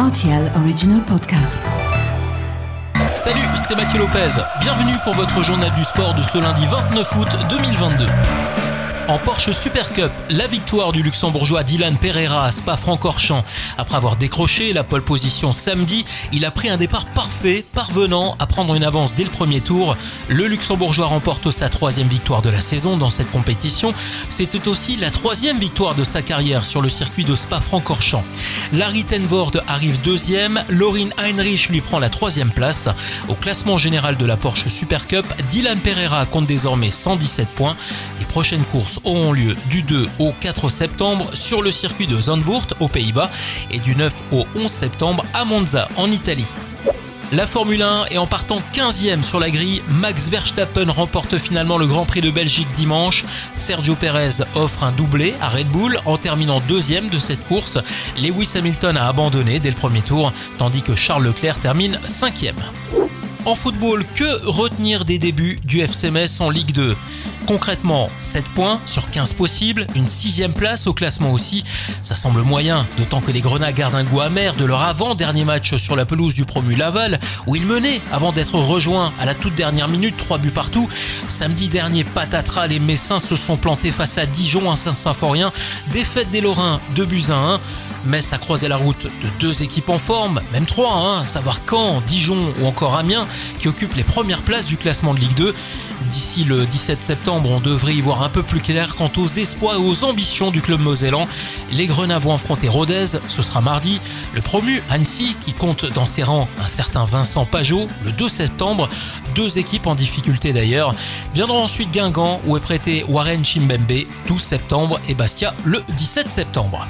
RTL Original Podcast. Salut, c'est Mathieu Lopez. Bienvenue pour votre journal du sport de ce lundi 29 août 2022. En Porsche Super Cup, la victoire du luxembourgeois Dylan Pereira à Spa-Francorchamps. Après avoir décroché la pole position samedi, il a pris un départ parfait, parvenant à prendre une avance dès le premier tour. Le luxembourgeois remporte sa troisième victoire de la saison dans cette compétition. C'était aussi la troisième victoire de sa carrière sur le circuit de Spa-Francorchamps. Larry Tenvord arrive deuxième, Laurine Heinrich lui prend la troisième place. Au classement général de la Porsche Super Cup, Dylan Pereira compte désormais 117 points. Les prochaines courses auront lieu du 2 au 4 septembre sur le circuit de Zandvoort aux Pays-Bas et du 9 au 11 septembre à Monza en Italie. La Formule 1 est en partant 15e sur la grille, Max Verstappen remporte finalement le Grand Prix de Belgique dimanche. Sergio Perez offre un doublé à Red Bull en terminant deuxième de cette course. Lewis Hamilton a abandonné dès le premier tour, tandis que Charles Leclerc termine cinquième. En football, que retenir des débuts du FC Metz en Ligue 2 Concrètement, 7 points sur 15 possibles, une sixième place au classement aussi. Ça semble moyen, d'autant que les Grenats gardent un goût amer de leur avant-dernier match sur la pelouse du promu Laval, où ils menaient avant d'être rejoints à la toute dernière minute, 3 buts partout. Samedi dernier, patatras, les Messins se sont plantés face à Dijon, un Saint-Symphorien. Défaite des Lorrains, 2 buts à 1. Metz a croisé la route de deux équipes en forme, même trois, hein, savoir Caen, Dijon ou encore Amiens, qui occupent les premières places du classement de Ligue 2. D'ici le 17 septembre, on devrait y voir un peu plus clair quant aux espoirs et aux ambitions du club mosellan. Les Grenats vont affronter Rodez, ce sera mardi. Le promu, Annecy, qui compte dans ses rangs un certain Vincent Pajot, le 2 septembre. Deux équipes en difficulté d'ailleurs. Viendront ensuite Guingamp, où est prêté Warren Chimbembe, 12 septembre, et Bastia le 17 septembre.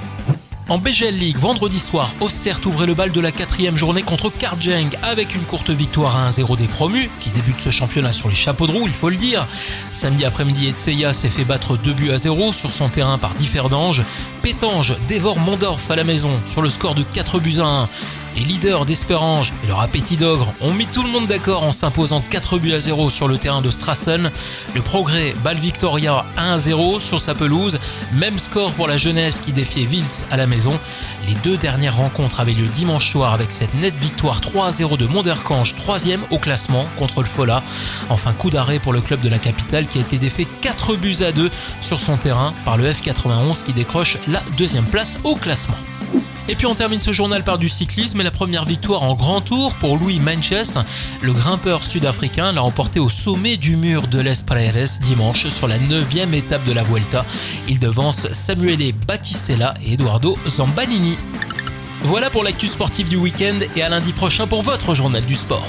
En BGL League, vendredi soir, Ostert ouvrait le bal de la quatrième journée contre Karjeng avec une courte victoire à 1-0 des promus, qui débute ce championnat sur les chapeaux de roue, il faut le dire. Samedi après-midi, Etseya s'est fait battre 2 buts à 0 sur son terrain par Differdange. Pétange dévore Mondorf à la maison sur le score de 4 buts à 1. Les leaders d'Esperange et leur appétit d'ogre ont mis tout le monde d'accord en s'imposant 4 buts à 0 sur le terrain de Strassen. Le progrès bat Victoria 1 à 0 sur sa pelouse. Même score pour la jeunesse qui défiait Wiltz à la maison. Les deux dernières rencontres avaient lieu dimanche soir avec cette nette victoire 3 à 0 de Monderkange, troisième au classement contre le Fola. Enfin, coup d'arrêt pour le club de la capitale qui a été défait 4 buts à 2 sur son terrain par le F91 qui décroche la deuxième place au classement. Et puis on termine ce journal par du cyclisme et la première victoire en grand tour pour Louis Manches. Le grimpeur sud-africain l'a emporté au sommet du mur de Les Praires dimanche sur la 9 étape de la Vuelta. Il devance Samuele Battistella et Eduardo Zambanini. Voilà pour l'actu sportive du week-end et à lundi prochain pour votre journal du sport.